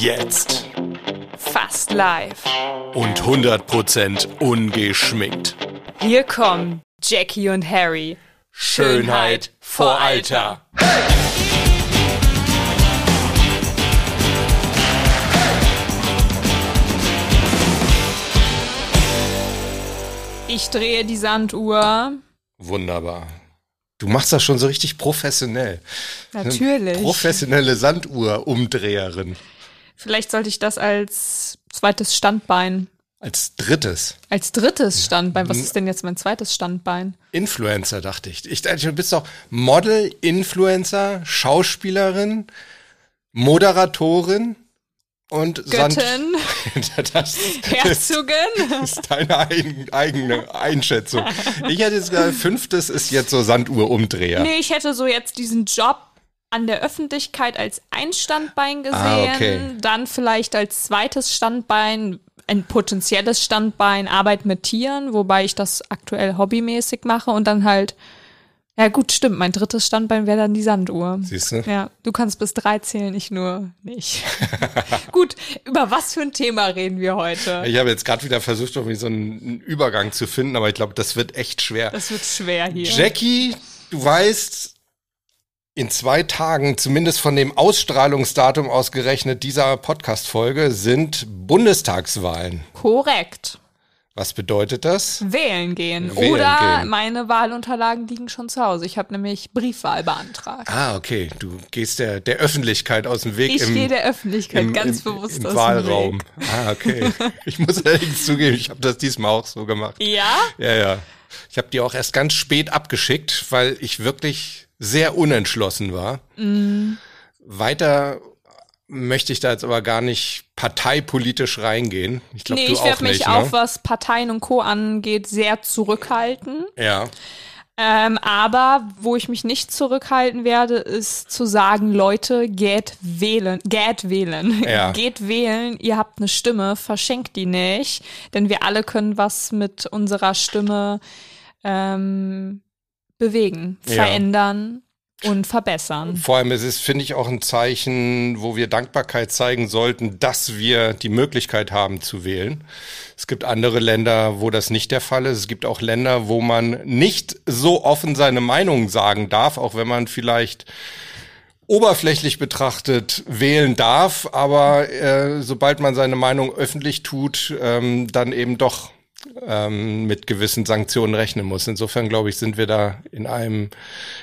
Jetzt. Fast live. Und 100% ungeschminkt. Hier kommen Jackie und Harry. Schönheit vor Alter. Ich drehe die Sanduhr. Wunderbar. Du machst das schon so richtig professionell. Natürlich. Eine professionelle Sanduhr-Umdreherin. Vielleicht sollte ich das als zweites Standbein. Als drittes. Als drittes Standbein. Was ist denn jetzt mein zweites Standbein? Influencer, dachte ich. Ich dachte, du bist doch Model, Influencer, Schauspielerin, Moderatorin und Göttin, Sand das, Herzogin. das ist deine eigen, eigene Einschätzung. Ich hätte jetzt gesagt, fünftes ist jetzt so Sanduhrumdreher. Nee, ich hätte so jetzt diesen Job an der Öffentlichkeit als ein Standbein gesehen, Ah, okay. dann vielleicht als zweites Standbein ein potenzielles Standbein Arbeit mit Tieren, wobei ich das aktuell hobbymäßig mache und dann halt ja gut, stimmt, mein drittes Standbein wäre dann die Sanduhr. Siehst du? Ja, du kannst bis drei zählen, ich nur nicht. gut, über was für ein Thema reden wir heute? Ich habe jetzt gerade wieder versucht, irgendwie so einen Übergang zu finden, aber ich glaube, das wird echt schwer. Das wird schwer hier. Jackie, du weißt, in zwei Tagen, zumindest von dem Ausstrahlungsdatum ausgerechnet dieser Podcast-Folge, sind Bundestagswahlen. Korrekt. Was bedeutet das? Wählen gehen. Wählen Oder gehen. meine Wahlunterlagen liegen schon zu Hause. Ich habe nämlich Briefwahl beantragt. Ah, okay. Du gehst der, der Öffentlichkeit aus dem Weg Ich im, gehe der Öffentlichkeit im, ganz im, bewusst im aus Wahlraum. dem Weg. Ah, okay. Ich muss allerdings zugeben, ich habe das diesmal auch so gemacht. Ja? Ja, ja. Ich habe die auch erst ganz spät abgeschickt, weil ich wirklich sehr unentschlossen war. Mhm. Weiter möchte ich da jetzt aber gar nicht parteipolitisch reingehen. Ich glaube, Nee, du ich werde mich nicht, auch, ne? was Parteien und Co. angeht, sehr zurückhalten. Ja. Ähm, aber wo ich mich nicht zurückhalten werde, ist zu sagen, Leute, geht wählen, geht wählen, Ja. geht wählen, ihr habt eine Stimme, verschenkt die nicht, denn wir alle können was mit unserer Stimme ähm, bewegen, Ja. verändern und verbessern. Vor allem es ist, finde ich, auch ein Zeichen, wo wir Dankbarkeit zeigen sollten, dass wir die Möglichkeit haben zu wählen. Es gibt andere Länder, wo das nicht der Fall ist. Es gibt auch Länder, wo man nicht so offen seine Meinung sagen darf, auch wenn man vielleicht oberflächlich betrachtet wählen darf, aber äh, sobald man seine Meinung öffentlich tut, ähm, dann eben doch ähm, mit gewissen Sanktionen rechnen muss. Insofern glaube ich, sind wir da in einem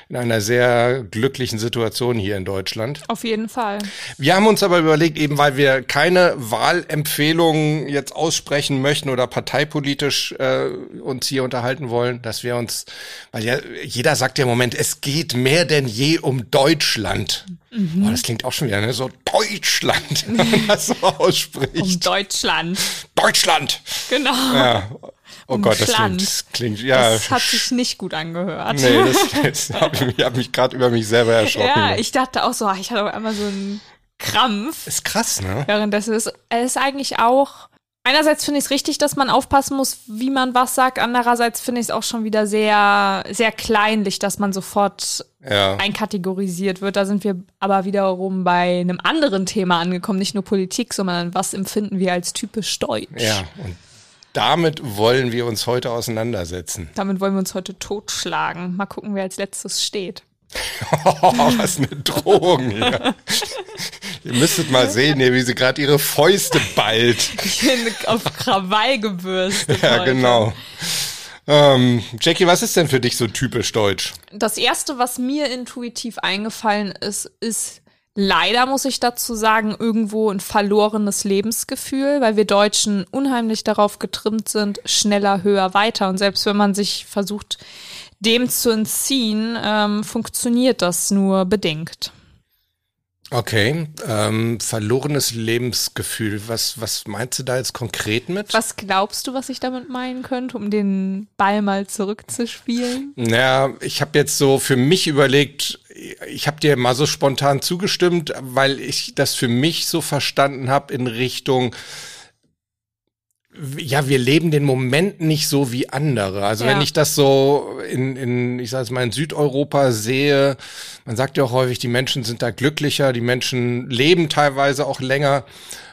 in einer sehr glücklichen Situation hier in Deutschland. Auf jeden Fall. Wir haben uns aber überlegt, eben weil wir keine Wahlempfehlungen jetzt aussprechen möchten oder parteipolitisch äh, uns hier unterhalten wollen, dass wir uns, weil ja jeder sagt ja im Moment, es geht mehr denn je um Deutschland. Boah, das klingt auch schon wieder ne? so Deutschland, wenn man das so ausspricht. Um Deutschland. Deutschland. Genau. Ja. Oh Um Gott, das klingt, das klingt ja. Das hat sich nicht gut angehört. nee, das, das hab ich, habe mich gerade über mich selber erschrocken. Ja, ich dachte auch so, ah, ich hatte auf einmal so einen Krampf. ist krass, ne? Währenddessen ist es ist eigentlich auch. Einerseits finde ich es richtig, dass man aufpassen muss, wie man was sagt. Andererseits finde ich es auch schon wieder sehr, sehr kleinlich, dass man sofort Ja. einkategorisiert wird. Da sind wir aber wiederum bei einem anderen Thema angekommen. Nicht nur Politik, sondern was empfinden wir als typisch deutsch. Ja, und damit wollen wir uns heute auseinandersetzen. Damit wollen wir uns heute totschlagen. Mal gucken, wer als letztes steht. Oh, was eine Drohung hier. Ihr müsstet mal sehen, wie sie gerade ihre Fäuste ballt. Ich bin auf Krawall gebürstet. Ja, heute. genau. Ähm, Jackie, was ist denn für dich so typisch deutsch? Das erste, was mir intuitiv eingefallen ist, ist leider, muss ich dazu sagen, irgendwo ein verlorenes Lebensgefühl, weil wir Deutschen unheimlich darauf getrimmt sind, schneller, höher, weiter. Und selbst wenn man sich versucht, dem zu entziehen, ähm, funktioniert das nur bedingt. Okay, ähm, verlorenes Lebensgefühl. Was, was meinst du da jetzt konkret mit? Was glaubst du, was ich damit meinen könnte, um den Ball mal zurückzuspielen? Naja, ich habe jetzt so für mich überlegt, ich habe dir mal so spontan zugestimmt, weil ich das für mich so verstanden habe in Richtung, ja, wir leben den Moment nicht so wie andere. Also ja. wenn ich das so in, in ich sage mal, in Südeuropa sehe, man sagt ja auch häufig, die Menschen sind da glücklicher, die Menschen leben teilweise auch länger.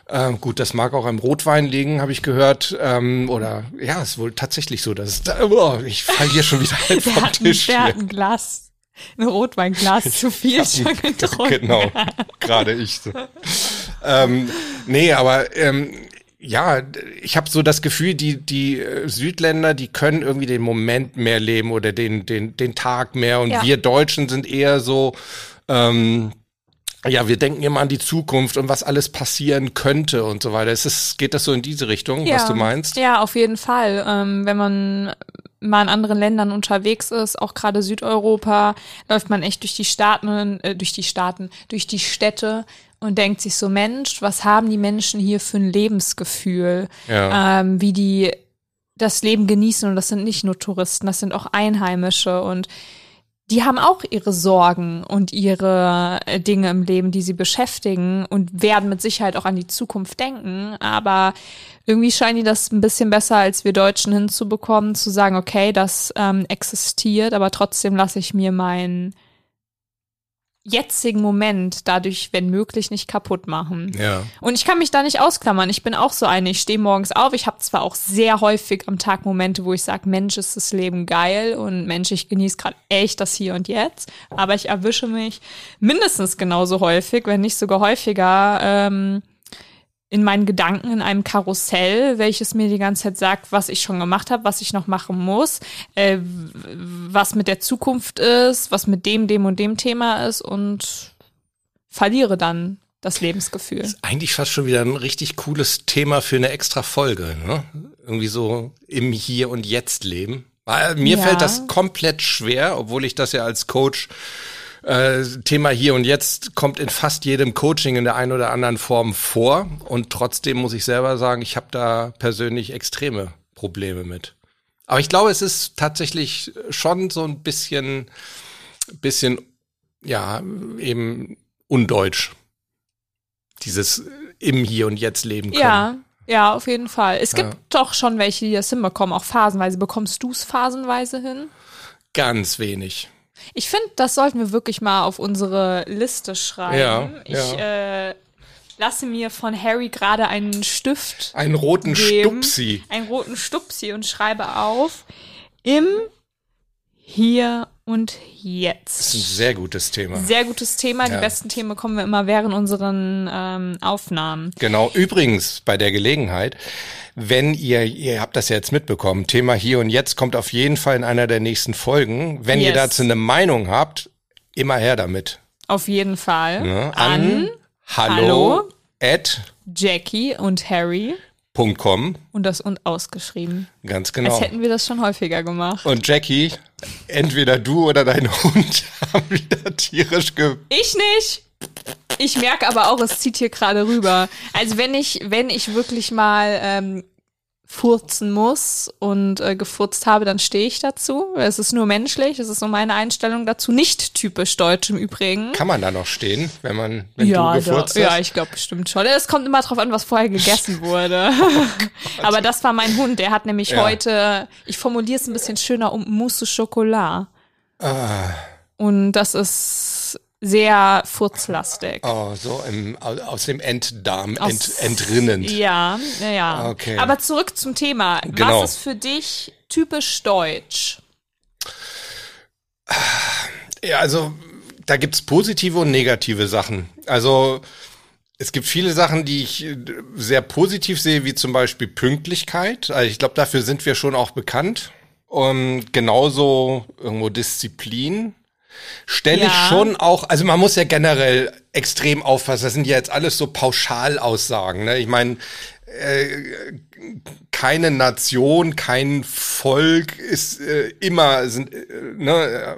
Ähm, gut, das mag auch am Rotwein liegen, habe ich gehört. Ähm, oder ja, ist wohl tatsächlich so, dass da, oh, ich falle hier schon wieder halt vom Tisch. Der hat ein Glas, ein Rotweinglas zu viel schon getrunken. Genau, gerade ich so. ähm, nee, aber ähm, ja, ich habe so das Gefühl, die die äh, Südländer, die können irgendwie den Moment mehr leben oder den den den Tag mehr und ja. wir Deutschen sind eher so ähm, ja, wir denken immer an die Zukunft und was alles passieren könnte und so weiter. Es ist, geht das so in diese Richtung, ja. was du meinst? Ja, auf jeden Fall. Ähm, wenn man mal in anderen Ländern unterwegs ist, auch gerade Südeuropa, läuft man echt durch die Staaten, äh, durch die Staaten, durch die Städte und denkt sich so, Mensch, was haben die Menschen hier für ein Lebensgefühl? Ja. Ähm, wie die das Leben genießen und das sind nicht nur Touristen, das sind auch Einheimische und die haben auch ihre Sorgen und ihre äh, Dinge im Leben, die sie beschäftigen und werden mit Sicherheit auch an die Zukunft denken. Aber irgendwie scheinen die das ein bisschen besser als wir Deutschen hinzubekommen, zu sagen, okay, das ähm, existiert, aber trotzdem lasse ich mir mein jetzigen Moment dadurch, wenn möglich, nicht kaputt machen. Ja. Und ich kann mich da nicht ausklammern. Ich bin auch so eine. Ich stehe morgens auf. Ich habe zwar auch sehr häufig am Tag Momente, wo ich sage, Mensch, ist das Leben geil und Mensch, ich genieße gerade echt das Hier und Jetzt. Aber ich erwische mich mindestens genauso häufig, wenn nicht sogar häufiger, ähm, in meinen Gedanken in einem Karussell, welches mir die ganze Zeit sagt, was ich schon gemacht habe, was ich noch machen muss, äh, was mit der Zukunft ist, was mit dem, dem und dem Thema ist und verliere dann das Lebensgefühl. Das ist eigentlich fast schon wieder ein richtig cooles Thema für eine extra Folge, ne? Irgendwie so im Hier und Jetzt leben. Weil mir ja. fällt das komplett schwer, obwohl ich das ja als Coach äh, Thema hier und jetzt kommt in fast jedem Coaching in der einen oder anderen Form vor. Und trotzdem muss ich selber sagen, ich habe da persönlich extreme Probleme mit. Aber ich glaube, es ist tatsächlich schon so ein bisschen, bisschen, ja, eben undeutsch. Dieses im Hier und Jetzt leben können. Ja, ja, auf jeden Fall. Es gibt ja. doch schon welche, die das hinbekommen, auch phasenweise. Bekommst du es phasenweise hin? Ganz wenig. Ich finde, das sollten wir wirklich mal auf unsere Liste schreiben. Ja, ich ja. Äh, lasse mir von Harry gerade einen Stift. Einen roten geben, Stupsi. Einen roten Stupsi und schreibe auf im Hier und Jetzt. Das ist ein sehr gutes Thema. Sehr gutes Thema. Ja. Die besten Themen kommen wir immer während unseren ähm, Aufnahmen. Genau. Übrigens bei der Gelegenheit, wenn ihr, ihr habt das ja jetzt mitbekommen, Thema hier und jetzt kommt auf jeden Fall in einer der nächsten Folgen. Wenn yes. ihr dazu eine Meinung habt, immer her damit. Auf jeden Fall. Ne? An, an hallo, hallo at Jackie und Harry. .com. Und das und ausgeschrieben. Ganz genau. Als hätten wir das schon häufiger gemacht. Und Jackie, entweder du oder dein Hund haben wieder tierisch ge... Ich nicht. Ich merke aber auch, es zieht hier gerade rüber. Also wenn ich, wenn ich wirklich mal ähm, furzen muss und äh, gefurzt habe, dann stehe ich dazu. Es ist nur menschlich, es ist nur meine Einstellung dazu. Nicht typisch deutsch im Übrigen. Kann man da noch stehen, wenn man, wenn ja, du gefurzt da, hast? Ja, ich glaube bestimmt schon. Es kommt immer drauf an, was vorher gegessen wurde. Oh Aber das war mein Hund. Der hat nämlich ja. heute, ich formuliere es ein bisschen schöner, um Mousse Chocolat. Ah. Und das ist sehr furzlastig. Oh, so im, aus dem Enddarm aus, ent, entrinnend. Ja, ja. Okay. Aber zurück zum Thema. Genau. Was ist für dich typisch deutsch? Ja, also da gibt's positive und negative Sachen. Also es gibt viele Sachen, die ich sehr positiv sehe, wie zum Beispiel Pünktlichkeit. Also ich glaube, dafür sind wir schon auch bekannt. Und genauso irgendwo Disziplin stelle ja. ich schon auch, also man muss ja generell extrem aufpassen. Das sind ja jetzt alles so Pauschalaussagen. Ne? Ich meine, äh, keine Nation, kein Volk ist äh, immer sind äh, ne,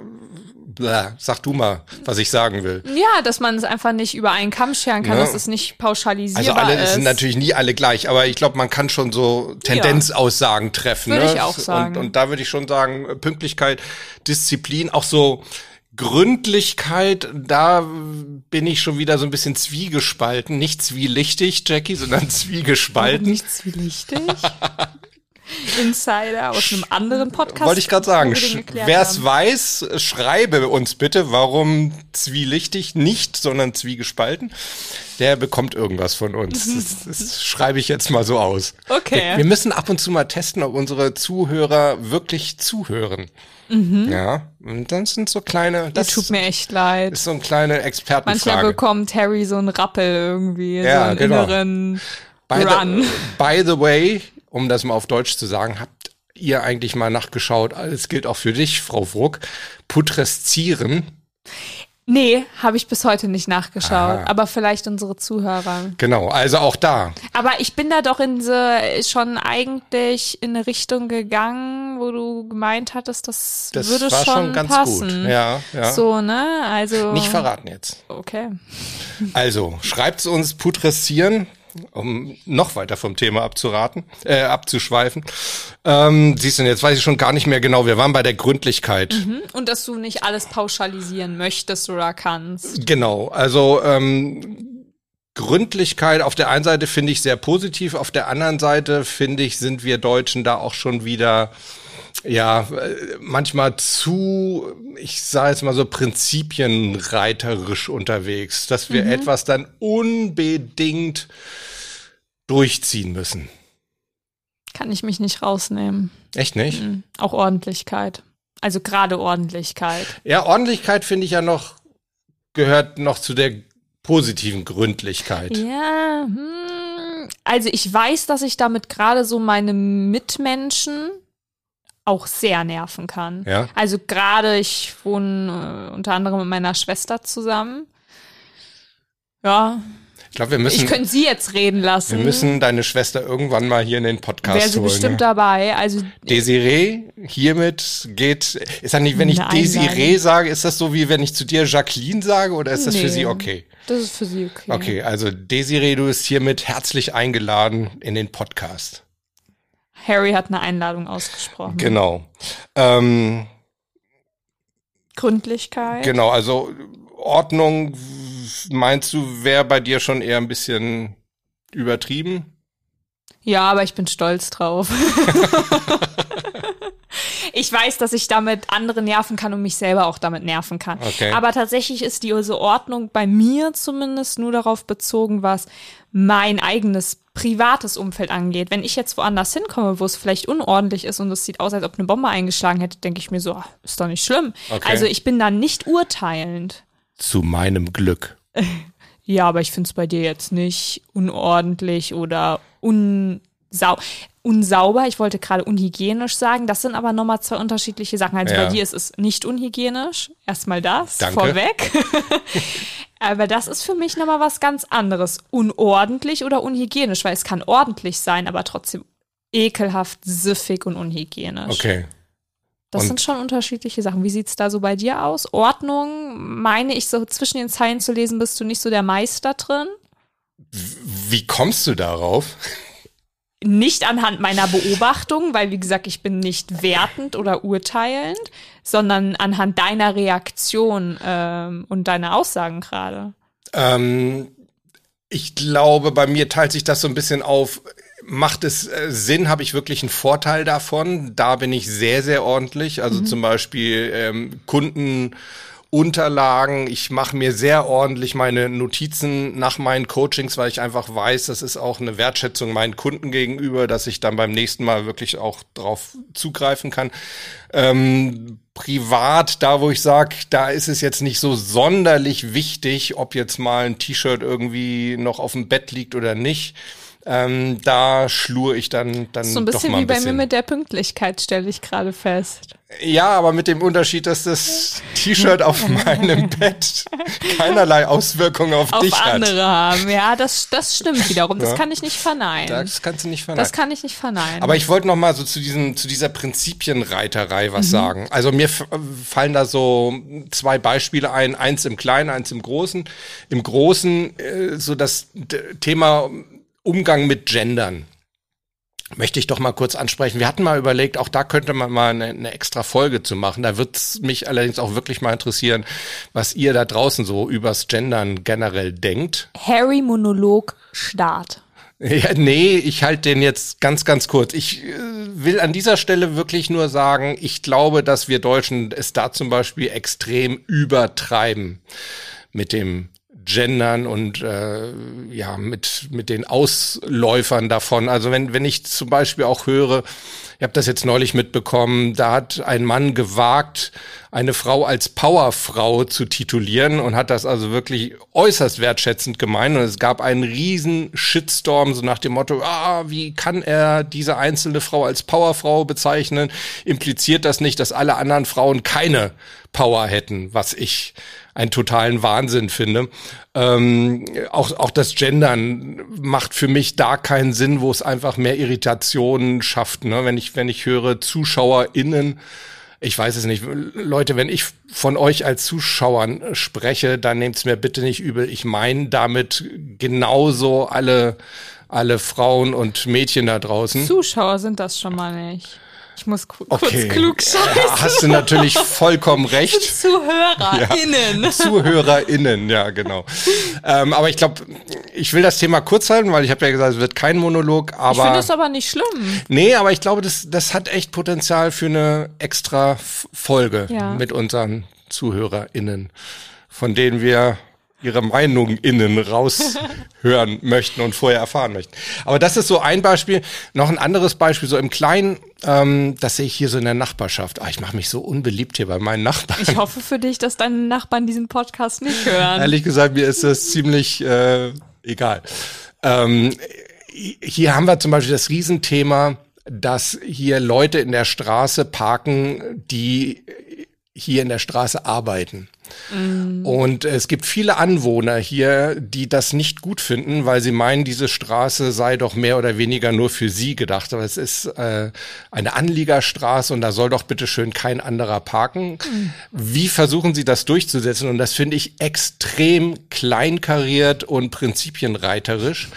Blah, sag du mal, was ich sagen will. Ja, dass man es einfach nicht über einen Kamm scheren kann, ja. dass es nicht pauschalisierbar. Also alle ist. sind natürlich nie alle gleich, aber ich glaube, man kann schon so Tendenzaussagen treffen. Würde ne? ich auch sagen. Und, und da würde ich schon sagen, Pünktlichkeit, Disziplin, auch so Gründlichkeit, da bin ich schon wieder so ein bisschen zwiegespalten. Nicht zwielichtig, Jackie, sondern zwiegespalten. Nicht zwielichtig? Insider aus einem anderen Podcast. Wollte ich gerade sagen. Wer es weiß, schreibe uns bitte, warum zwielichtig nicht, sondern zwiegespalten. Der bekommt irgendwas von uns. Das, das schreibe ich jetzt mal so aus. Okay. Wir, wir, müssen ab und zu mal testen, ob unsere Zuhörer wirklich zuhören. Mhm. Ja, und dann sind so kleine. Das, tut mir echt leid. Ist so ein kleine Expertenfrage. Manchmal bekommt Harry so einen Rappel irgendwie, ja, so einen genau. inneren by Run. The, by the way, um das mal auf Deutsch zu sagen, habt ihr eigentlich mal nachgeschaut, es gilt auch für dich, Frau Wruck, putreszieren? Nee, habe ich bis heute nicht nachgeschaut, Aha. aber vielleicht unsere Zuhörer. Genau, also auch da. Aber ich bin da doch in so, schon eigentlich in eine Richtung gegangen, wo du gemeint hattest, das, das würde war schon, schon ganz passen. gut. Ja, ja. So, ne? Also nicht verraten jetzt. Okay. Also, schreibt's uns putressieren um noch weiter vom Thema abzuraten, äh, abzuschweifen. Ähm, siehst du, jetzt weiß ich schon gar nicht mehr genau. Wir waren bei der Gründlichkeit. Mhm. Und dass du nicht alles pauschalisieren möchtest oder kannst. Genau, also ähm, Gründlichkeit auf der einen Seite finde ich sehr positiv, auf der anderen Seite finde ich, sind wir Deutschen da auch schon wieder ja, manchmal zu, ich sage jetzt mal so, prinzipienreiterisch unterwegs, dass wir mhm. etwas dann unbedingt durchziehen müssen. Kann ich mich nicht rausnehmen. Echt nicht? Mhm. Auch Ordentlichkeit. Also gerade Ordentlichkeit. Ja, Ordentlichkeit finde ich ja noch, gehört noch zu der positiven Gründlichkeit. Ja, hm. also ich weiß, dass ich damit gerade so meine Mitmenschen auch sehr nerven kann. Ja. Also gerade, ich wohne äh, unter anderem mit meiner Schwester zusammen. Ja. Ich glaube, wir müssen. Ich könnte sie jetzt reden lassen. Wir müssen deine Schwester irgendwann mal hier in den Podcast Wäre sie holen, bestimmt dabei. Also Desiree, hiermit geht. Ist das nicht, wenn ich Desiree sage, ist das so wie wenn ich zu dir Jacqueline sage oder ist das nee, für sie okay? Das ist für sie okay. Okay, also Desiree, du bist hiermit herzlich eingeladen in den Podcast. Harry hat eine Einladung ausgesprochen. Genau. Ähm, Gründlichkeit. Genau, also Ordnung, meinst du, wäre bei dir schon eher ein bisschen übertrieben? Ja, aber ich bin stolz drauf. ich weiß, dass ich damit andere nerven kann und mich selber auch damit nerven kann. Okay. Aber tatsächlich ist diese Ordnung bei mir zumindest nur darauf bezogen, was mein eigenes privates Umfeld angeht. Wenn ich jetzt woanders hinkomme, wo es vielleicht unordentlich ist und es sieht aus, als ob eine Bombe eingeschlagen hätte, denke ich mir so, ach, ist doch nicht schlimm. Okay. Also ich bin da nicht urteilend. Zu meinem Glück. ja, aber ich finde es bei dir jetzt nicht unordentlich oder unsau unsauber. Ich wollte gerade unhygienisch sagen. Das sind aber nochmal zwei unterschiedliche Sachen. Also ja. bei dir ist es nicht unhygienisch. Erstmal das Danke. vorweg. aber das ist für mich nochmal was ganz anderes. Unordentlich oder unhygienisch, weil es kann ordentlich sein, aber trotzdem ekelhaft, süffig und unhygienisch. Okay. Das und sind schon unterschiedliche Sachen. Wie sieht's da so bei dir aus? Ordnung, meine ich so zwischen den Zeilen zu lesen, bist du nicht so der Meister drin? Wie kommst du darauf? nicht anhand meiner Beobachtung, weil wie gesagt, ich bin nicht wertend oder urteilend, sondern anhand deiner Reaktion ähm, und deiner Aussagen gerade. Ähm, ich glaube, bei mir teilt sich das so ein bisschen auf. Macht es äh, Sinn? Habe ich wirklich einen Vorteil davon? Da bin ich sehr, sehr ordentlich. Also mhm. zum Beispiel ähm, Kunden Unterlagen. Ich mache mir sehr ordentlich meine Notizen nach meinen Coachings, weil ich einfach weiß, das ist auch eine Wertschätzung meinen Kunden gegenüber, dass ich dann beim nächsten Mal wirklich auch drauf zugreifen kann. Ähm, privat, da wo ich sage, da ist es jetzt nicht so sonderlich wichtig, ob jetzt mal ein T-Shirt irgendwie noch auf dem Bett liegt oder nicht. Ähm, da schlur ich dann, dann so ein bisschen doch mal ein wie bisschen. bei mir mit der Pünktlichkeit, stelle ich gerade fest. Ja, aber mit dem Unterschied, dass das T-Shirt auf meinem Bett keinerlei Auswirkungen auf, auf dich hat. Auf andere haben. Ja, das, das stimmt wiederum. Das ja. kann ich nicht verneinen. Das kannst du nicht verneinen. Das kann ich nicht verneinen. Aber ich wollte noch mal so zu diesem, zu dieser Prinzipienreiterei was mhm. sagen. Also mir fallen da so zwei Beispiele ein. Eins im Kleinen, eins im Großen. Im Großen, äh, so das Thema Umgang mit Gendern. möchte ich doch mal kurz ansprechen. Wir hatten mal überlegt, auch da könnte man mal eine, eine extra Folge zu machen. Da wird es mich allerdings auch wirklich mal interessieren, was ihr da draußen so übers Gendern generell denkt. Harry Monolog Start. Ja, nee, ich halte den jetzt ganz, ganz kurz. Ich äh, will an dieser Stelle wirklich nur sagen, ich glaube, dass wir Deutschen es da zum Beispiel extrem übertreiben mit dem Gendern und äh, ja mit mit den Ausläufern davon. Also wenn wenn ich zum Beispiel auch höre, ich habe das jetzt neulich mitbekommen, da hat ein Mann gewagt, eine Frau als Powerfrau zu titulieren und hat das also wirklich äußerst wertschätzend gemeint. Und es gab einen riesen Shitstorm, so nach dem Motto, ah, wie kann er diese einzelne Frau als Powerfrau bezeichnen? Impliziert das nicht, dass alle anderen Frauen keine Power hätten, was ich einen totalen Wahnsinn finde. Ähm, auch, auch das Gendern macht für mich da keinen Sinn, wo es einfach mehr Irritationen schafft. Ne? Wenn ich, wenn ich höre ZuschauerInnen, ich weiß es nicht. Leute, wenn ich von euch als Zuschauern spreche, dann nehmt's mir bitte nicht übel. Ich meine damit genauso alle, alle Frauen und Mädchen da draußen. Zuschauer sind das schon mal nicht. Ich muss ku Okay. kurz klug scheißen. Hast du natürlich vollkommen recht. ZuhörerInnen. Ja, ZuhörerInnen, ja, genau. ähm, aber ich glaube, ich will das Thema kurz halten, weil ich habe ja gesagt, es wird kein Monolog, Ich finde aber. es aber nicht schlimm. Nee, aber ich glaube, das, das hat echt Potenzial für eine extra Folge Ja. mit unseren ZuhörerInnen, von denen wir ihre Meinung innen raushören möchten und vorher erfahren möchten. Aber das ist so ein Beispiel. Noch ein anderes Beispiel, so im Kleinen, ähm, das sehe ich hier so in der Nachbarschaft. Ah, ich mache mich so unbeliebt hier bei meinen Nachbarn. Ich hoffe für dich, dass deine Nachbarn diesen Podcast nicht hören. Ehrlich gesagt, mir ist das ziemlich äh, egal. Ähm, hier haben wir zum Beispiel das Riesenthema, dass hier Leute in der Straße parken, die hier in der Straße arbeiten. Und es gibt viele Anwohner hier, die das nicht gut finden, weil sie meinen, diese Straße sei doch mehr oder weniger nur für sie gedacht. Aber es ist äh, eine Anliegerstraße und da soll doch bitte schön kein anderer parken. Wie versuchen sie das durchzusetzen? Und das finde ich extrem kleinkariert und prinzipienreiterisch.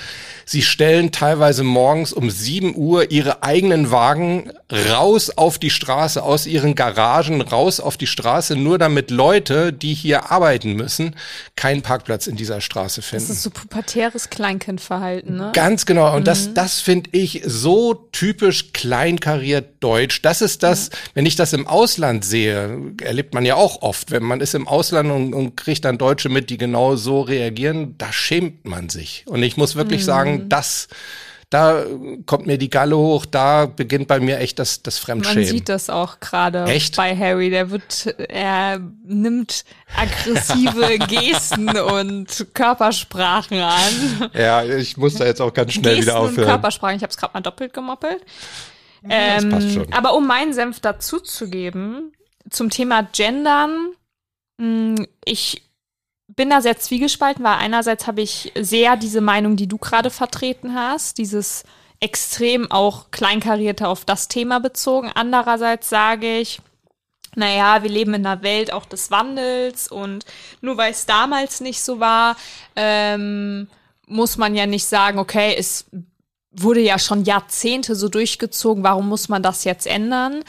Sie stellen teilweise morgens um 7 Uhr ihre eigenen Wagen raus auf die Straße, aus ihren Garagen raus auf die Straße, nur damit Leute, die hier arbeiten müssen, keinen Parkplatz in dieser Straße Das finden. ist so pubertäres Kleinkindverhalten, ne? Ganz genau. Und das, das finde ich so typisch kleinkariert deutsch. Das ist das, wenn ich das im Ausland sehe, erlebt man ja auch oft, wenn man ist im Ausland und, und kriegt dann Deutsche mit, die genau so reagieren, da schämt man sich. Und ich muss wirklich sagen, das, da kommt mir die Galle hoch, da beginnt bei mir echt das, das Man Fremdschämen. sieht das auch gerade Echt? bei Harry. Der wird, er nimmt aggressive Gesten und Körpersprachen an. ja, ich muss da jetzt auch ganz schnell Gesten wieder und aufhören. Körpersprachen. Ich habe es gerade mal doppelt gemoppelt. das passt Ähm, schon. aber um meinen Senf dazuzugeben, zum Thema Gendern, mh, ich bin da sehr zwiegespalten, weil einerseits habe ich sehr diese Meinung, die du gerade vertreten hast, dieses extrem auch kleinkarierte auf das Thema bezogen. Andererseits sage ich, naja, wir leben in einer Welt auch des Wandels und nur weil es damals nicht so war, ähm, muss man ja nicht sagen, okay, es wurde ja schon Jahrzehnte so durchgezogen, warum muss man das jetzt ändern?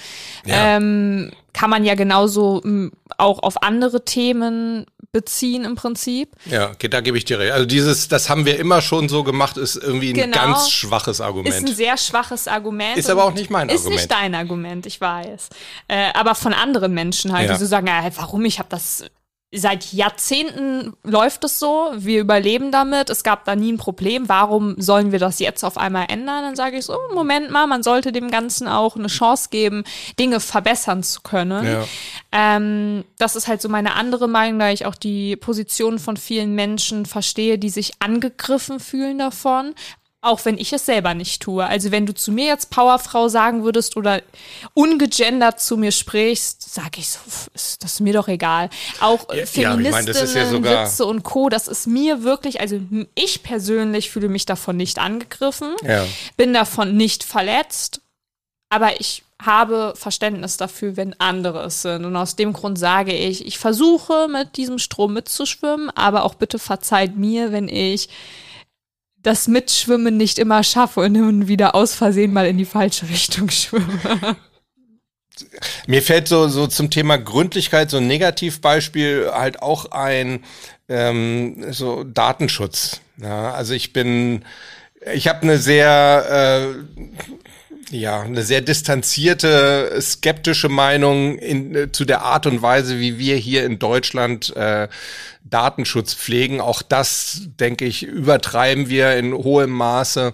Ja. Ähm, kann man ja genauso m, auch auf andere Themen beziehen im Prinzip. Ja, okay, da gebe ich dir recht. Also dieses, das haben wir immer schon so gemacht, ist irgendwie ein Genau. ganz schwaches Ist ein Argument. sehr schwaches Argument. Ist aber auch nicht mein Ist Argument. nicht dein Argument, ich weiß. Äh, aber von anderen Menschen halt, Ja. die so sagen, ja, warum, ich habe das seit Jahrzehnten läuft es so, wir überleben damit, es gab da nie ein Problem, warum sollen wir das jetzt auf einmal ändern? Dann sage ich so, Moment mal, man sollte dem Ganzen auch eine Chance geben, Dinge verbessern zu können. Ja. Ähm, das ist halt so meine andere Meinung, da ich auch die Position von vielen Menschen verstehe, die sich angegriffen fühlen davon. Auch wenn ich es selber nicht tue. Also wenn du zu mir jetzt Powerfrau sagen würdest oder ungegendert zu mir sprichst, sage ich so, ist das ist mir doch egal. Auch Ja, äh, ja, ich Feministinnen, das ist ja sogar- Witze und Co., das ist mir wirklich, also ich persönlich fühle mich davon nicht angegriffen, Ja. bin davon nicht verletzt, aber ich habe Verständnis dafür, wenn andere es sind. Und aus dem Grund sage ich, ich versuche mit diesem Strom mitzuschwimmen, aber auch bitte verzeiht mir, wenn ich das Mitschwimmen nicht immer schaffe und nun wieder aus Versehen mal in die falsche Richtung schwimme. Mir fällt so, so zum Thema Gründlichkeit so ein Negativbeispiel halt auch ein, ähm, so Datenschutz. Ja, also ich bin, ich habe eine sehr, äh, ja, eine sehr distanzierte, skeptische Meinung in, äh, zu der Art und Weise, wie wir hier in Deutschland äh, Datenschutz pflegen. Auch das, denke ich, übertreiben wir in hohem Maße.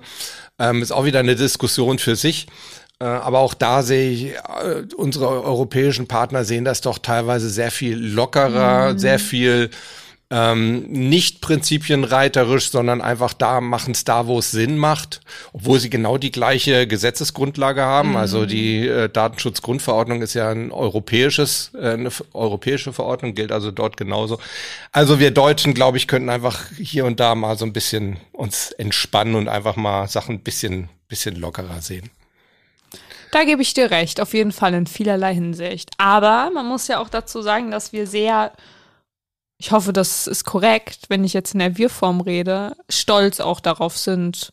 Ähm, ist auch wieder eine Diskussion für sich. Äh, aber auch da sehe ich, äh, unsere europäischen Partner sehen das doch teilweise sehr viel lockerer, mhm. sehr viel ähm, nicht prinzipienreiterisch, sondern einfach da machen es da, wo es Sinn macht, obwohl sie genau die gleiche Gesetzesgrundlage haben. Mhm. Also die äh, Datenschutzgrundverordnung ist ja ein europäisches, äh, eine europäische Verordnung, gilt also dort genauso. Also wir Deutschen, glaube ich, könnten einfach hier und da mal so ein bisschen uns entspannen und einfach mal Sachen ein bisschen, bisschen lockerer sehen. Da gebe ich dir recht, auf jeden Fall in vielerlei Hinsicht. Aber man muss ja auch dazu sagen, dass wir sehr ich hoffe, das ist korrekt, wenn ich jetzt in der Wir-Form rede, stolz auch darauf sind,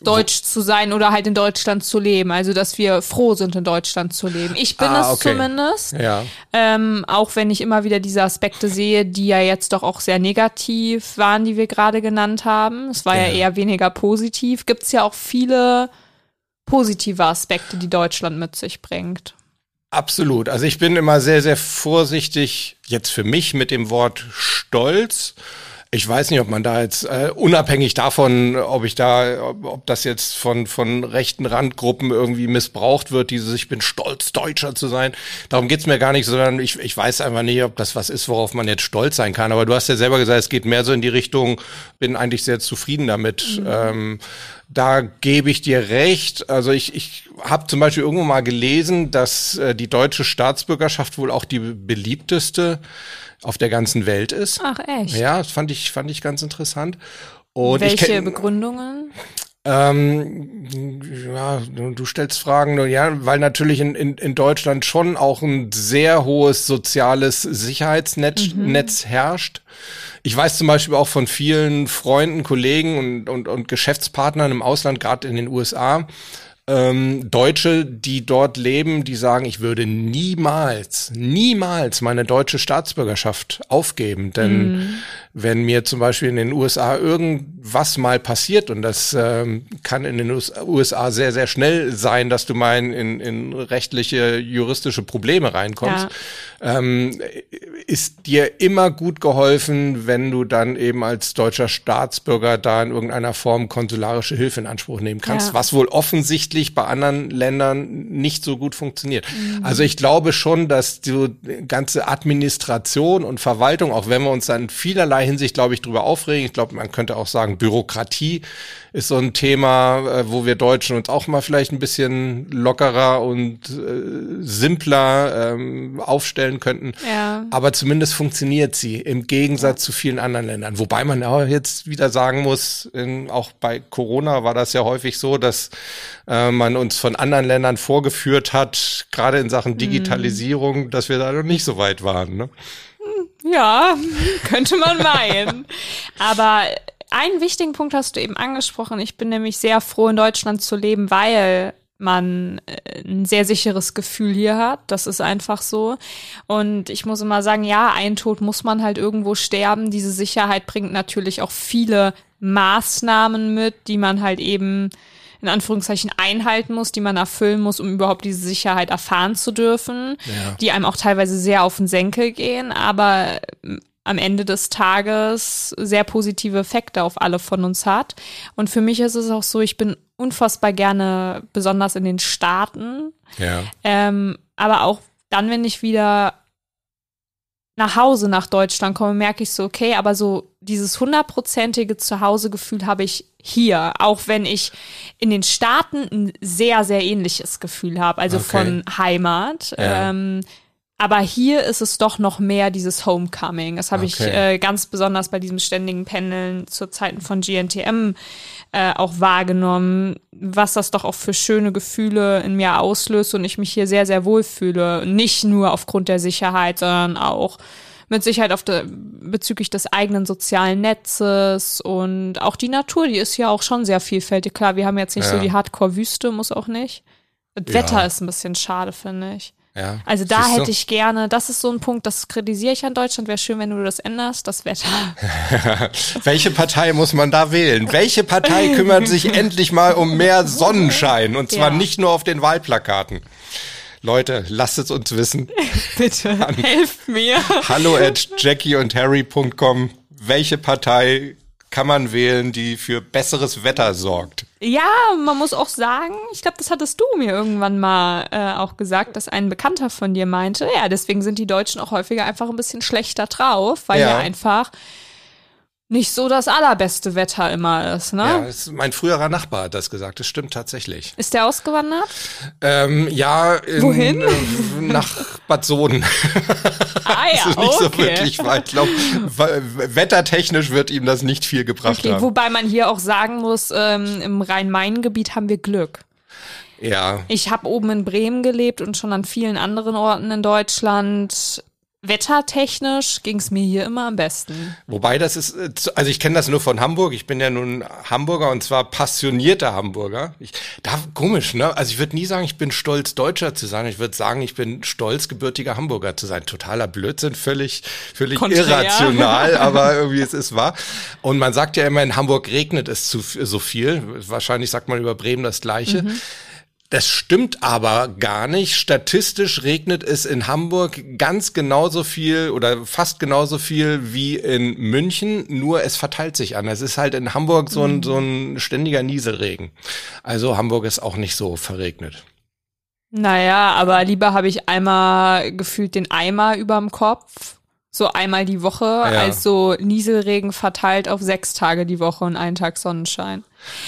deutsch zu sein oder halt in Deutschland zu leben. Also, dass wir froh sind, in Deutschland zu leben. Ich bin ah, es okay. zumindest. Ja. Ähm, auch wenn ich immer wieder diese Aspekte sehe, die ja jetzt doch auch sehr negativ waren, die wir gerade genannt haben. Es war ja, ja eher weniger positiv. Gibt es ja auch viele positive Aspekte, die Deutschland mit sich bringt. Absolut. Also ich bin immer sehr, sehr vorsichtig jetzt für mich mit dem Wort Stolz. Ich weiß nicht, ob man da jetzt äh, unabhängig davon, ob ich da, ob, ob das jetzt von von rechten Randgruppen irgendwie missbraucht wird, dieses ich bin stolz Deutscher zu sein. Darum geht's mir gar nicht, sondern ich ich weiß einfach nicht, ob das was ist, worauf man jetzt stolz sein kann. Aber du hast ja selber gesagt, es geht mehr so in die Richtung, bin eigentlich sehr zufrieden damit. Mhm. Ähm, da gebe ich dir recht. Also ich, ich habe zum Beispiel irgendwo mal gelesen, dass äh, die deutsche Staatsbürgerschaft wohl auch die beliebteste auf der ganzen Welt ist. Ach echt? Ja, das fand ich, fand ich ganz interessant. Und Welche kenn, Begründungen? Ähm, ja, du, stellst Fragen, ja, weil natürlich in, in, in Deutschland schon auch ein sehr hohes soziales Sicherheitsnetz mhm. Netz herrscht. Ich weiß zum Beispiel auch von vielen Freunden, Kollegen und, und, und Geschäftspartnern im Ausland, gerade in den USA, ähm, Deutsche, die dort leben, die sagen, ich würde niemals, niemals meine deutsche Staatsbürgerschaft aufgeben. Denn mm. Wenn mir zum Beispiel in den USA irgendwas mal passiert, und das ähm, kann in den USA sehr, sehr schnell sein, dass du mal in, in rechtliche, juristische Probleme reinkommst, ja. ähm, ist dir immer gut geholfen, wenn du dann eben als deutscher Staatsbürger da in irgendeiner Form konsularische Hilfe in Anspruch nehmen kannst, ja. was wohl offensichtlich bei anderen Ländern nicht so gut funktioniert. Mhm. Also ich glaube schon, dass die ganze Administration und Verwaltung, auch wenn wir uns dann vielerlei Hinsicht, glaube ich, drüber aufregen, ich glaube, man könnte auch sagen, Bürokratie ist so ein Thema, äh, wo wir Deutschen uns auch mal vielleicht ein bisschen lockerer und äh, simpler ähm, aufstellen könnten. Ja. Aber zumindest funktioniert sie im Gegensatz ja. zu vielen anderen Ländern. Wobei man auch jetzt wieder sagen muss, in, auch bei Corona war das ja häufig so, dass äh, man uns von anderen Ländern vorgeführt hat, gerade in Sachen mhm. Digitalisierung, mm. dass wir da noch nicht so weit waren. Ne? Ja, könnte man meinen. Aber einen wichtigen Punkt hast du eben angesprochen. Ich bin nämlich sehr froh, in Deutschland zu leben, weil man äh, ein sehr sicheres Gefühl hier hat. Das ist einfach so. Und ich muss immer sagen, ja, ein Tod muss man halt irgendwo sterben. Diese Sicherheit bringt natürlich auch viele Maßnahmen mit, die man halt eben in Anführungszeichen einhalten muss, die man erfüllen muss, um überhaupt diese Sicherheit erfahren zu dürfen, ja. die einem auch teilweise sehr auf den Senkel gehen, aber am Ende des Tages sehr positive Effekte auf alle von uns hat. Und für mich ist es auch so, ich bin unfassbar gerne, besonders in den Staaten. Ja. Ähm, aber auch dann, wenn ich wieder nach Hause nach Deutschland komme, merke ich so, okay, aber so dieses hundertprozentige Zuhausegefühl habe ich hier, auch wenn ich in den Staaten ein sehr, sehr ähnliches Gefühl habe, also okay. von Heimat. Ja. Ähm, aber hier ist es doch noch mehr dieses Homecoming. Das habe okay. ich äh, ganz besonders bei diesem ständigen Pendeln zu Zeiten von GNTM äh, auch wahrgenommen, was das doch auch für schöne Gefühle in mir auslöst und ich mich hier sehr, sehr wohl fühle. Nicht nur aufgrund der Sicherheit, sondern auch mit Sicherheit auf de, bezüglich des eigenen sozialen Netzes und auch die Natur, die ist ja auch schon sehr vielfältig. Klar, wir haben jetzt nicht Ja. so die Hardcore-Wüste, muss auch nicht. Das Ja. Wetter ist ein bisschen schade, finde ich. Ja. Also da hätte ich gerne, das ist so ein Punkt, das kritisiere ich an Deutschland. Wäre schön, wenn du das änderst, das Wetter. Welche Partei muss man da wählen? Welche Partei kümmert sich endlich mal um mehr Sonnenschein? Und zwar Ja. nicht nur auf den Wahlplakaten. Leute, lasst es uns wissen. Bitte, helft mir. Hallo at jackie und harry.com. Welche Partei kann man wählen, die für besseres Wetter sorgt? Ja, man muss auch sagen, ich glaube, das hattest du mir irgendwann mal äh, auch gesagt, dass ein Bekannter von dir meinte, ja, deswegen sind die Deutschen auch häufiger einfach ein bisschen schlechter drauf, weil Ja. ja einfach nicht so das allerbeste Wetter immer ist, ne? Ja, ist mein früherer Nachbar hat das gesagt. Das stimmt tatsächlich. Ist der ausgewandert? Ähm, ja, in, Wohin? Äh, nach Bad Soden. Ah ja, Das ist nicht so okay. wirklich weit. Ich glaube, wettertechnisch wird ihm das nicht viel gebracht Okay, haben. wobei man hier auch sagen muss, ähm, im Rhein-Main-Gebiet haben wir Glück. Ja, Ich habe oben in Bremen gelebt und schon an vielen anderen Orten in Deutschland. Wettertechnisch ging es mir hier immer am besten. wobei das ist, äh, also ich kenne das nur von Hamburg. Ich bin ja nun Hamburger und zwar passionierter Hamburger. Ich, da komisch, ne? Also ich würde nie sagen, ich bin stolz, Deutscher zu sein. Ich würde sagen, ich bin stolz, gebürtiger Hamburger zu sein. Totaler Blödsinn, völlig, völlig Konträr. irrational, aber irgendwie es ist wahr. Und man sagt ja immer, in Hamburg regnet es zu so viel. Wahrscheinlich sagt man über Bremen das Gleiche. Das stimmt aber gar nicht. Statistisch regnet es in Hamburg ganz genauso viel oder fast genauso viel wie in München, nur es verteilt sich an. Es ist halt in Hamburg so ein, so ein ständiger Nieselregen. Also Hamburg ist auch nicht so verregnet. Naja, aber lieber habe ich einmal gefühlt den Eimer überm Kopf, so einmal die Woche, als so Nieselregen verteilt auf sechs Tage die Woche und einen Tag Sonnenschein.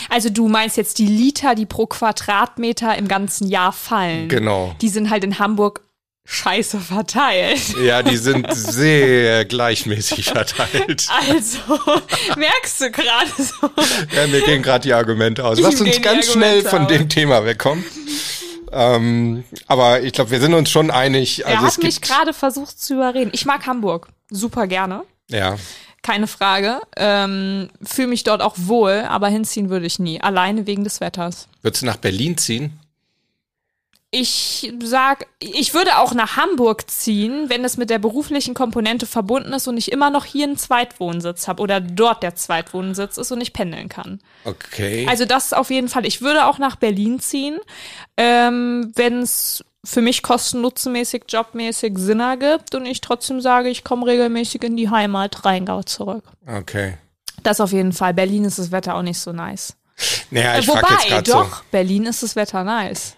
Also du meinst jetzt die Liter, die pro Quadratmeter im ganzen Jahr fallen. Genau. Die sind halt in Hamburg scheiße verteilt. Ja, die sind sehr gleichmäßig verteilt. Also, merkst du gerade so. Ja, mir gehen gerade die Argumente aus. Lass uns ganz schnell von dem Thema wegkommen. Ähm, aber ich glaube, wir sind uns schon einig. Er Also es hat mich gerade versucht zu überreden. Ich mag Hamburg super gerne. ja, Keine Frage. Ähm, Fühle mich dort auch wohl, aber hinziehen würde ich nie. Alleine wegen des Wetters. würdest du nach Berlin ziehen? Ich sag, ich würde auch nach Hamburg ziehen, wenn es mit der beruflichen Komponente verbunden ist und ich immer noch hier einen Zweitwohnsitz habe oder dort der Zweitwohnsitz ist und ich pendeln kann. Okay. Also das auf jeden Fall. Ich würde auch nach Berlin ziehen, ähm, wenn es für mich kosten-nutzenmäßig, jobmäßig Sinn ergibt und ich trotzdem sage, ich komme regelmäßig in die Heimat Rheingau zurück. okay. Das auf jeden Fall. Berlin ist das Wetter auch nicht so nice. Naja, ich Äh, frage jetzt Wobei, gerade so. doch, Berlin ist das Wetter nice.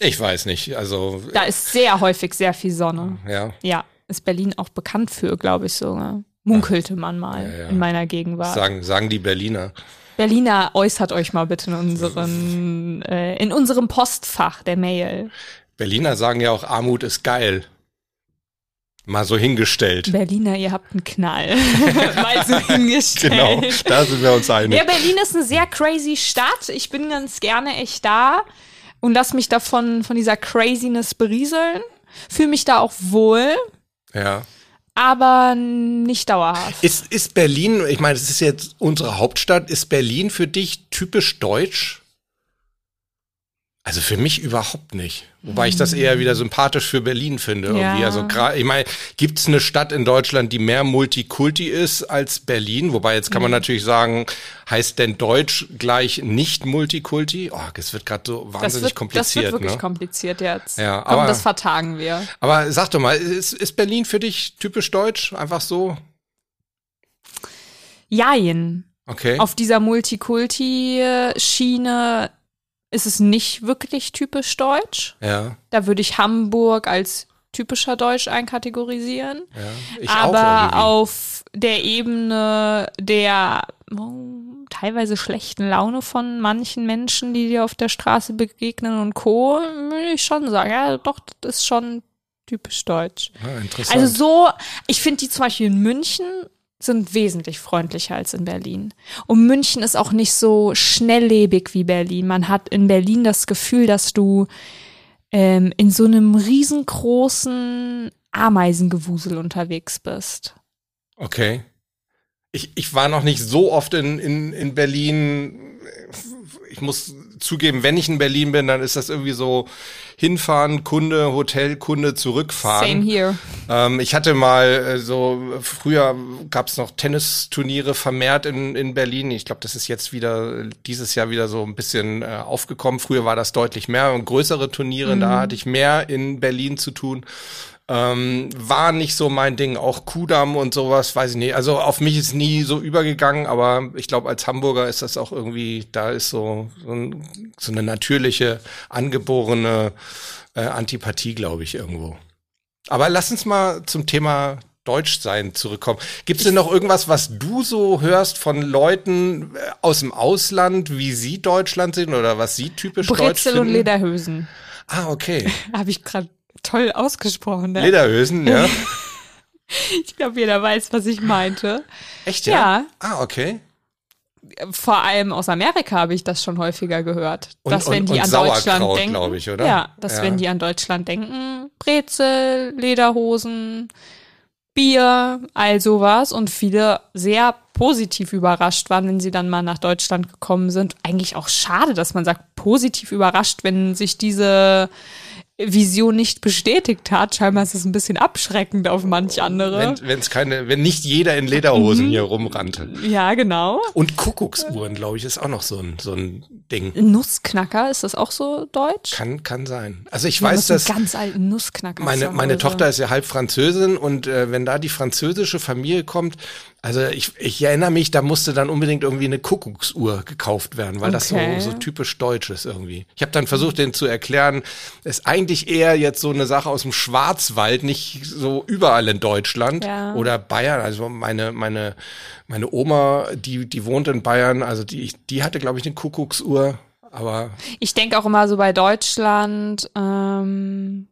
Ich weiß nicht. Also, Da ist sehr häufig sehr viel Sonne. ja. Ja, ist Berlin auch bekannt für, glaube ich sogar. Munkelte man mal Ja, ja. in meiner Gegenwart. Sagen, sagen die Berliner. Berliner, äußert euch mal bitte in unseren, äh, in unserem Postfach der Mail. Berliner sagen ja auch, Armut ist geil. Mal so hingestellt. Berliner, ihr habt einen Knall. mal so hingestellt. Genau, da sind wir uns einig. Ja, Berlin ist eine sehr crazy Stadt. Ich bin ganz gerne echt da und lass mich davon von dieser Craziness berieseln. Fühle mich da auch wohl, Ja. aber nicht dauerhaft. Ist, ist Berlin, ich meine, es ist jetzt unsere Hauptstadt, ist Berlin für dich typisch deutsch? Also für mich überhaupt nicht. Wobei ich das eher wieder sympathisch für Berlin finde. Irgendwie. Ja. Also ich meine, gibt es eine Stadt in Deutschland, die mehr Multikulti ist als Berlin? Wobei jetzt kann man natürlich sagen, heißt denn Deutsch gleich nicht Multikulti? Oh, das wird gerade so wahnsinnig Das wird, das kompliziert. wird wirklich ne? kompliziert jetzt. Ja, Komm, aber- das vertagen wir. Aber sag doch mal, ist, ist Berlin für dich typisch deutsch? Einfach so? Jein. Okay. Auf dieser Multikulti-Schiene ist es nicht wirklich typisch deutsch. ja, Da würde ich Hamburg als typischer Deutsch einkategorisieren. ja. Aber auf der Ebene der oh, teilweise schlechten Laune von manchen Menschen, die dir auf der Straße begegnen und Co., würde ich schon sagen, ja, doch, das ist schon typisch deutsch. Ah, interessant. Also so, ich finde die zum Beispiel in München sind wesentlich freundlicher als in Berlin. Und München ist auch nicht so schnelllebig wie Berlin. Man hat in Berlin das Gefühl, dass du ähm, in so einem riesengroßen Ameisengewusel unterwegs bist. Okay. Ich, ich war noch nicht so oft in, in, in Berlin. Ich muss zugeben, wenn ich in Berlin bin, dann ist das irgendwie so hinfahren, Kunde, Hotel, Kunde, zurückfahren. Same here. Ähm, ich hatte mal äh, so, früher gab es noch Tennisturniere vermehrt in, in Berlin. Ich glaube, das ist jetzt wieder, dieses Jahr wieder so ein bisschen äh, aufgekommen. Früher war das deutlich mehr und größere Turniere, da hatte ich mehr in Berlin zu tun. Ähm, war nicht so mein Ding, auch Kudamm und sowas, weiß ich nicht. Also auf mich ist nie so übergegangen, aber ich glaube, als Hamburger ist das auch irgendwie, da ist so, so, ein, so eine natürliche, angeborene äh, Antipathie, glaube ich, irgendwo. Aber lass uns mal zum Thema Deutschsein zurückkommen. Gibt es denn noch irgendwas, was du so hörst von Leuten äh, aus dem Ausland, wie sie Deutschland sehen oder was sie typisch deutsch Brezel finden? und Lederhösen. Ah, okay. Habe ich gerade toll ausgesprochen. Ne? Lederhösen, ja. Ich glaube, jeder weiß, was ich meinte. Echt, Ja. ja? Ah, okay. Vor allem aus Amerika habe ich das schon häufiger gehört. Und- dass wenn und- die und an Deutschland denken, ich, oder? Ja, dass Ja. wenn die an Deutschland denken, Brezel, Lederhosen, Bier, all sowas und viele sehr positiv überrascht waren, wenn sie dann mal nach Deutschland gekommen sind. Eigentlich auch schade, dass man sagt, positiv überrascht, wenn sich diese Vision nicht bestätigt hat. Scheinbar ist es ein bisschen abschreckend auf manch andere. Wenn wenn's keine, wenn nicht jeder in Mhm. Lederhosen hier rumrannte. ja, genau. Und Kuckucksuhren, glaube ich, ist auch noch so ein, so ein Ding. Nussknacker, ist das auch so deutsch? Kann, kann sein. Also ich Wir weiß, dass ganz alten Nussknacker. meine, meine. Tochter ist ja halb Französin und äh, wenn da die französische Familie kommt, also ich, ich erinnere mich, da musste dann unbedingt irgendwie eine Kuckucksuhr gekauft werden, weil das so, Okay. so typisch deutsch ist irgendwie. Ich habe dann versucht, denen zu erklären, ist eigentlich eher jetzt so eine Sache aus dem Schwarzwald, nicht so überall in Deutschland Ja. oder Bayern. Also meine, meine, meine Oma, die, die wohnt in Bayern, also die, die hatte, glaube ich, eine Kuckucksuhr. Aber Ich denke auch immer so bei Deutschland, ähm,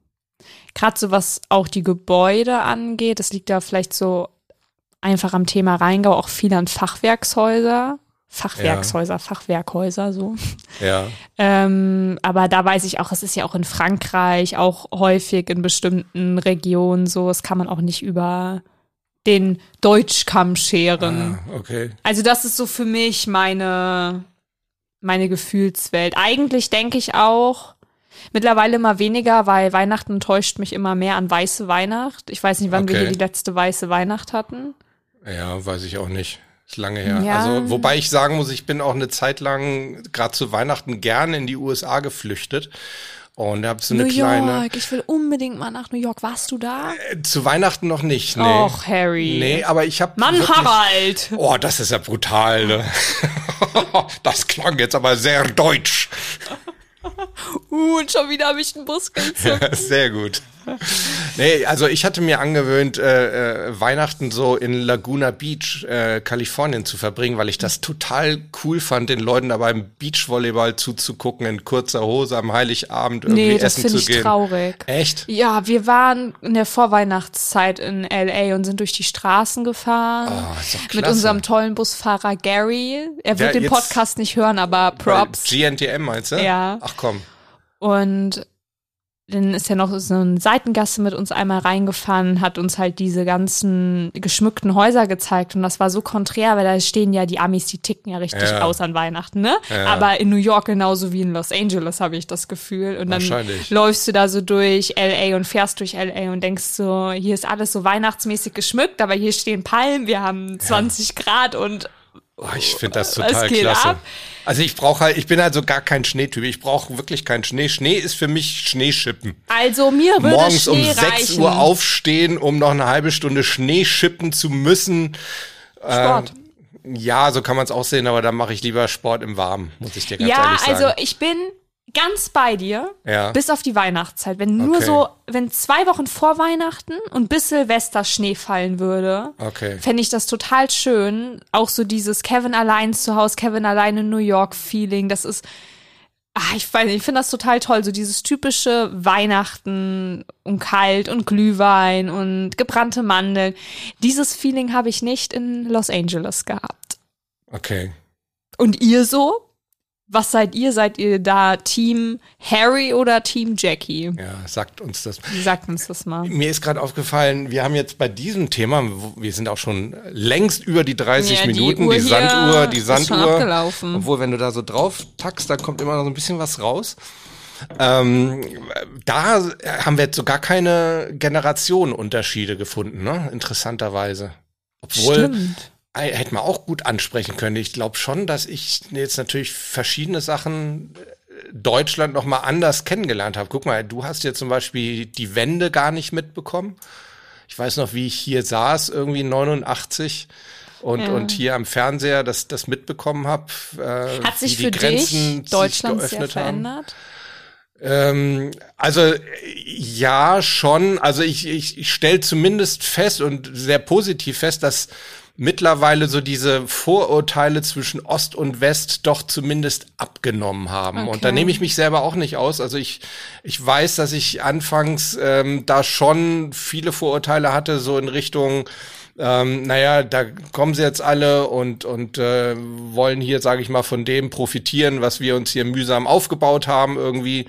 gerade so was auch die Gebäude angeht, das liegt da vielleicht so einfach am Thema Rheingau auch viel an Fachwerkshäuser. Fachwerkshäuser, Fachwerkhäuser, so. ja, Ähm, aber da weiß ich auch, es ist ja auch in Frankreich, auch häufig in bestimmten Regionen so, das kann man auch nicht über den Deutschkamm scheren. ah, okay. Also das ist so für mich meine, meine Gefühlswelt. Eigentlich denke ich auch, mittlerweile immer weniger, weil Weihnachten täuscht mich immer mehr an weiße Weihnacht. Ich weiß nicht, wann wir Okay. hier die letzte weiße Weihnacht hatten. Ja, weiß ich auch nicht. Ist lange her. Ja. Also, wobei ich sagen muss, ich bin auch eine Zeit lang, gerade zu Weihnachten, gerne in die USA geflüchtet. Und habe so eine New kleine. York, ich will unbedingt mal nach New York. Warst du da? Äh, Zu Weihnachten noch nicht, nee. Och, Harry. Nee, aber ich habe. Mann, Harald. Oh, das ist ja brutal, ne? das klang jetzt aber sehr deutsch. Uh, und schon wieder habe ich einen Muskel gezuckt. Sehr gut. Nee, also ich hatte mir angewöhnt, äh, äh, Weihnachten so in Laguna Beach, äh, Kalifornien zu verbringen, weil ich das total cool fand, den Leuten da beim Beachvolleyball zuzugucken, in kurzer Hose am Heiligabend irgendwie Nee, das essen finde zu ich gehen. traurig. Echt? Ja, wir waren in der Vorweihnachtszeit in LA und sind durch die Straßen gefahren. Oh, ist doch mit klasse. unserem tollen Busfahrer Gary. Er wird Ja, den Podcast nicht hören, aber Props. GNTM meinst du? Ja. Ach komm. Und dann ist er noch so eine Seitengasse mit uns einmal reingefahren, hat uns halt diese ganzen geschmückten Häuser gezeigt und das war so konträr, weil da stehen ja die Amis, die ticken ja richtig Ja. aus an Weihnachten, ne? Ja. Aber in New York genauso wie in Los Angeles habe ich das Gefühl und dann läufst du da so durch LA und fährst durch LA und denkst so, hier ist alles so weihnachtsmäßig geschmückt, aber hier stehen Palmen, wir haben 20 Grad und Oh, ich finde das total geht klasse. ab? Also ich brauche halt, ich bin also gar kein Schneetyp. Ich brauche wirklich keinen Schnee. Schnee ist für mich Schneeschippen. also mir würde Morgens um Schnee 6 reichen. Uhr aufstehen, um noch eine halbe Stunde Schnee schippen zu müssen. Sport. Ja, so kann man es auch sehen, aber dann mache ich lieber Sport im Warmen, muss ich dir ganz Ja, ehrlich sagen. also ich bin ganz bei dir, Ja. bis auf die Weihnachtszeit. Wenn nur Okay. so, wenn zwei Wochen vor Weihnachten und bis Silvester Schnee fallen würde, Okay. fände ich das total schön. Auch so dieses Kevin allein zu Hause, Kevin allein in New York Feeling, das ist, ah, ich weiß nicht, ich finde das total toll. So dieses typische Weihnachten und kalt und Glühwein und gebrannte Mandeln. Dieses Feeling habe ich nicht in Los Angeles gehabt. Okay. Und ihr so? Was seid ihr? Seid ihr da Team Harry oder Team Jackie? Ja, sagt uns das. Sagt uns das mal. Mir ist gerade aufgefallen, wir haben jetzt bei diesem Thema, wir sind auch schon längst über die 30 Ja, die Minuten, die, hier Sanduhr, die Sanduhr. abgelaufen. Obwohl, wenn du da so drauf tackst, da kommt immer noch so ein bisschen was raus. Ähm, da haben wir jetzt so gar keine Generationenunterschiede gefunden, ne? Interessanterweise. Obwohl, Stimmt. Hätte man auch gut ansprechen können. Ich glaube schon, dass ich jetzt natürlich verschiedene Sachen äh, Deutschland noch mal anders kennengelernt habe. Guck mal, du hast ja zum Beispiel die Wende gar nicht mitbekommen. Ich weiß noch, wie ich hier saß, irgendwie 89 und, Ja. und hier am Fernseher das, das mitbekommen habe. Äh, Hat sich für die Grenzen dich Deutschland sich sehr geöffnet haben. verändert? Ähm, also ja, schon. Also ich, ich, ich stelle zumindest fest und sehr positiv fest, dass mittlerweile so diese Vorurteile zwischen Ost und West doch zumindest abgenommen haben. Okay. Und da nehme ich mich selber auch nicht aus. Also ich, ich weiß, dass ich anfangs ähm, da schon viele Vorurteile hatte, so in Richtung ähm, naja, da kommen sie jetzt alle und, und äh, wollen hier, sage ich mal, von dem profitieren, was wir uns hier mühsam aufgebaut haben, irgendwie,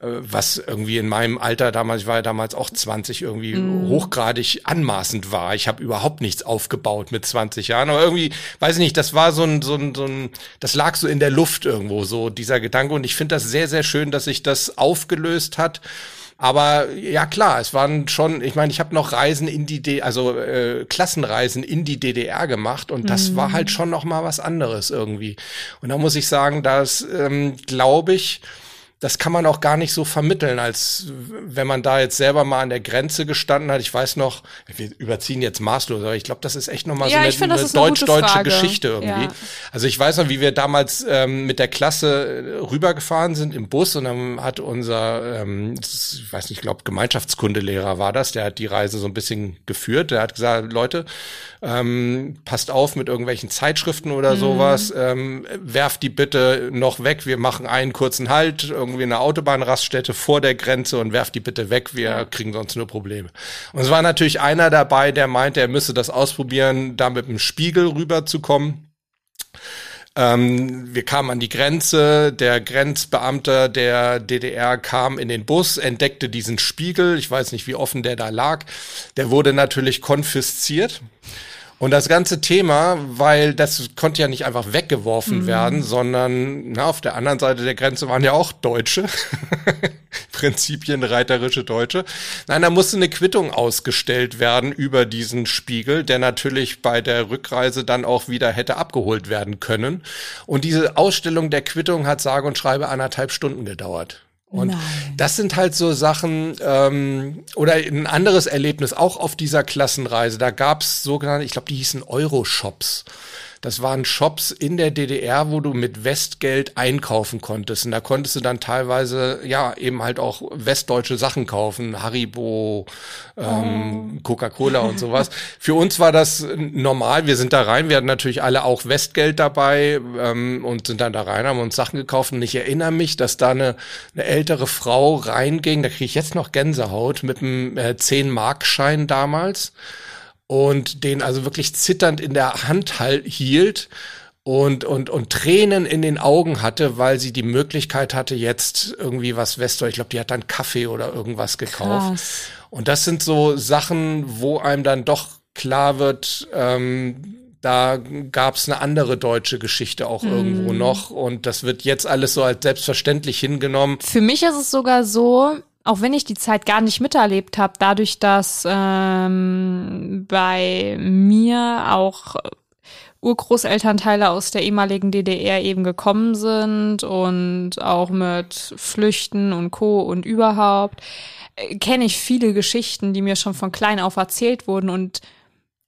äh, was irgendwie in meinem Alter damals, ich war ja damals auch 20, irgendwie hochgradig anmaßend war. Ich habe überhaupt nichts aufgebaut mit 20 Jahren, aber irgendwie, weiß ich nicht, das war so ein, so ein, so ein, das lag so in der Luft irgendwo, so dieser Gedanke. Und ich finde das sehr, sehr schön, dass sich das aufgelöst hat. Aber ja klar, es waren schon, ich meine, ich habe noch Reisen in die, D also äh, Klassenreisen in die DDR gemacht und das war halt schon noch mal was anderes irgendwie. Und da muss ich sagen, dass ähm, glaube ich, das kann man auch gar nicht so vermitteln, als wenn man da jetzt selber mal an der Grenze gestanden hat. Ich weiß noch, wir überziehen jetzt maßlos, aber ich glaube, das ist echt noch mal Ja, so eine, eine deutsch-deutsche. Geschichte irgendwie. Ja. Also ich weiß noch, wie wir damals ähm, mit der Klasse äh, rübergefahren sind im Bus und dann hat unser, ähm, ich weiß nicht, ich glaube Gemeinschaftskundelehrer war das, der hat die Reise so ein bisschen geführt. Der hat gesagt, Leute, ähm, passt auf mit irgendwelchen Zeitschriften oder sowas, ähm, werft die bitte noch weg. Wir machen einen kurzen Halt, irgendwie eine Autobahnraststätte vor der Grenze und werft die bitte weg. Wir kriegen sonst nur Probleme. Und es war natürlich einer dabei, der meinte, er müsse das ausprobieren, da mit dem Spiegel rüberzukommen. Ähm, wir kamen an die Grenze, der Grenzbeamte der DDR kam in den Bus, entdeckte diesen Spiegel, ich weiß nicht, wie offen der da lag, der wurde natürlich konfisziert. Und das ganze Thema, weil das konnte ja nicht einfach weggeworfen werden, sondern na, auf der anderen Seite der Grenze waren ja auch Deutsche, prinzipienreiterische Deutsche. Nein, da musste eine Quittung ausgestellt werden über diesen Spiegel, der natürlich bei der Rückreise dann auch wieder hätte abgeholt werden können. Und diese Ausstellung der Quittung hat sage und schreibe anderthalb Stunden gedauert. Und Nein. das sind halt so Sachen, ähm, oder ein anderes Erlebnis, auch auf dieser Klassenreise, da gab's sogenannte, ich glaube, die hießen Euro-Shops. Das waren Shops in der DDR, wo du mit Westgeld einkaufen konntest. Und da konntest du dann teilweise, ja, eben halt auch westdeutsche Sachen kaufen. Haribo, ähm, Coca-Cola und sowas. Für uns war das normal. Wir sind da rein. Wir hatten natürlich alle auch Westgeld dabei ähm, und sind dann da rein, haben uns Sachen gekauft. Und ich erinnere mich, dass da eine, eine ältere Frau reinging. Da kriege ich jetzt noch Gänsehaut mit einem äh, 10-Mark-Schein damals und den also wirklich zitternd in der Hand hielt und, und, und Tränen in den Augen hatte, weil sie die Möglichkeit hatte, jetzt irgendwie was Westdeutsch, ich glaube, die hat dann Kaffee oder irgendwas gekauft. Krass. Und das sind so Sachen, wo einem dann doch klar wird, ähm, da gab's eine andere deutsche Geschichte auch irgendwo noch. Und das wird jetzt alles so als selbstverständlich hingenommen. Für mich ist es sogar so, auch wenn ich die Zeit gar nicht miterlebt habe, dadurch, dass ähm, bei mir auch Urgroßelternteile aus der ehemaligen DDR eben gekommen sind und auch mit Flüchten und Co. und überhaupt, äh, kenne ich viele Geschichten, die mir schon von klein auf erzählt wurden und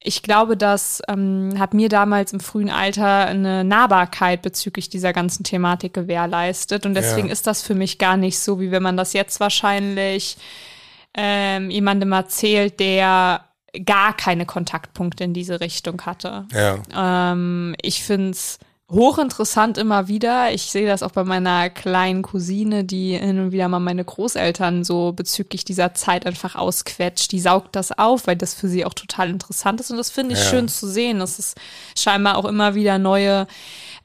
ich glaube, das ähm, hat mir damals im frühen Alter eine Nahbarkeit bezüglich dieser ganzen Thematik gewährleistet. Und deswegen Ja. ist das für mich gar nicht so, wie wenn man das jetzt wahrscheinlich ähm, jemandem erzählt, der gar keine Kontaktpunkte in diese Richtung hatte. Ja. Ähm, ich find's hochinteressant immer wieder. Ich sehe das auch bei meiner kleinen Cousine, die hin und wieder mal meine Großeltern so bezüglich dieser Zeit einfach ausquetscht. Die saugt das auf, weil das für sie auch total interessant ist. Und das finde ich ja. schön zu sehen. dass es scheinbar auch immer wieder neue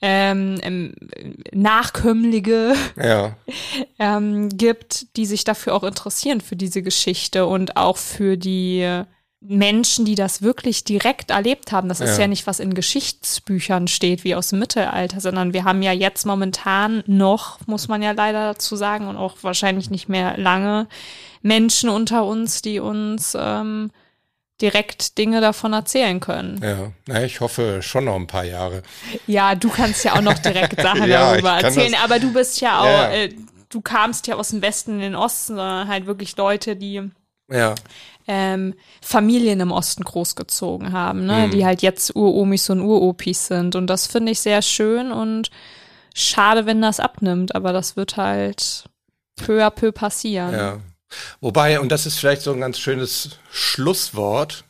ähm, ähm, Nachkömmlige ja. ähm, gibt, die sich dafür auch interessieren, für diese Geschichte und auch für die Menschen, die das wirklich direkt erlebt haben. Das ist ja. ja nicht, was in Geschichtsbüchern steht, wie aus dem Mittelalter, sondern wir haben ja jetzt momentan noch, muss man ja leider dazu sagen, und auch wahrscheinlich nicht mehr lange, Menschen unter uns, die uns ähm, direkt Dinge davon erzählen können. Ja, na, ich hoffe schon noch ein paar Jahre. Ja, du kannst ja auch noch direkt Sachen ja, darüber erzählen, das, aber du bist ja auch, ja. Äh, du kamst ja aus dem Westen in den Osten, sondern halt wirklich Leute, die ja ähm, Familien im Osten großgezogen haben, ne? Mhm. die halt jetzt Uromis und Uropis sind. Und das finde ich sehr schön und schade, wenn das abnimmt, aber das wird halt peu à peu passieren. Ja. Wobei, und das ist vielleicht so ein ganz schönes Schlusswort,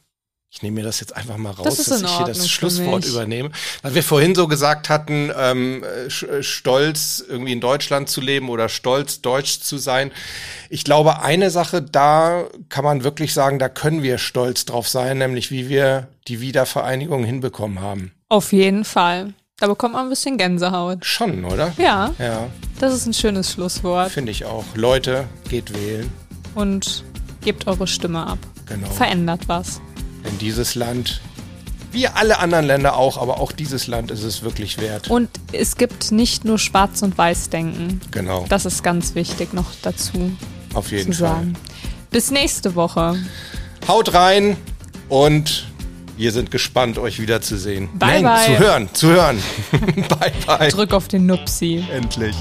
ich nehme mir das jetzt einfach mal raus, das dass ich hier das Schlusswort übernehme. Weil wir vorhin so gesagt hatten, ähm, äh, stolz irgendwie in Deutschland zu leben oder stolz deutsch zu sein. Ich glaube, eine Sache, da kann man wirklich sagen, da können wir stolz drauf sein, nämlich wie wir die Wiedervereinigung hinbekommen haben. Auf jeden Fall. Da bekommt man ein bisschen Gänsehaut. Schon, oder? Ja. Ja. Das ist ein schönes Schlusswort. Finde ich auch. Leute, geht wählen. Und gebt eure Stimme ab. Genau. Verändert was. Denn dieses Land, wie alle anderen Länder auch, aber auch dieses Land ist es wirklich wert. Und es gibt nicht nur Schwarz- und Weiß-Denken. Genau. Das ist ganz wichtig noch dazu. Auf jeden Fall. Sagen. Bis nächste Woche. Haut rein und wir sind gespannt, euch wiederzusehen. Bye, Nein, bye. zu hören, zu hören. bye, bye. Drück auf den Nupsi. Endlich.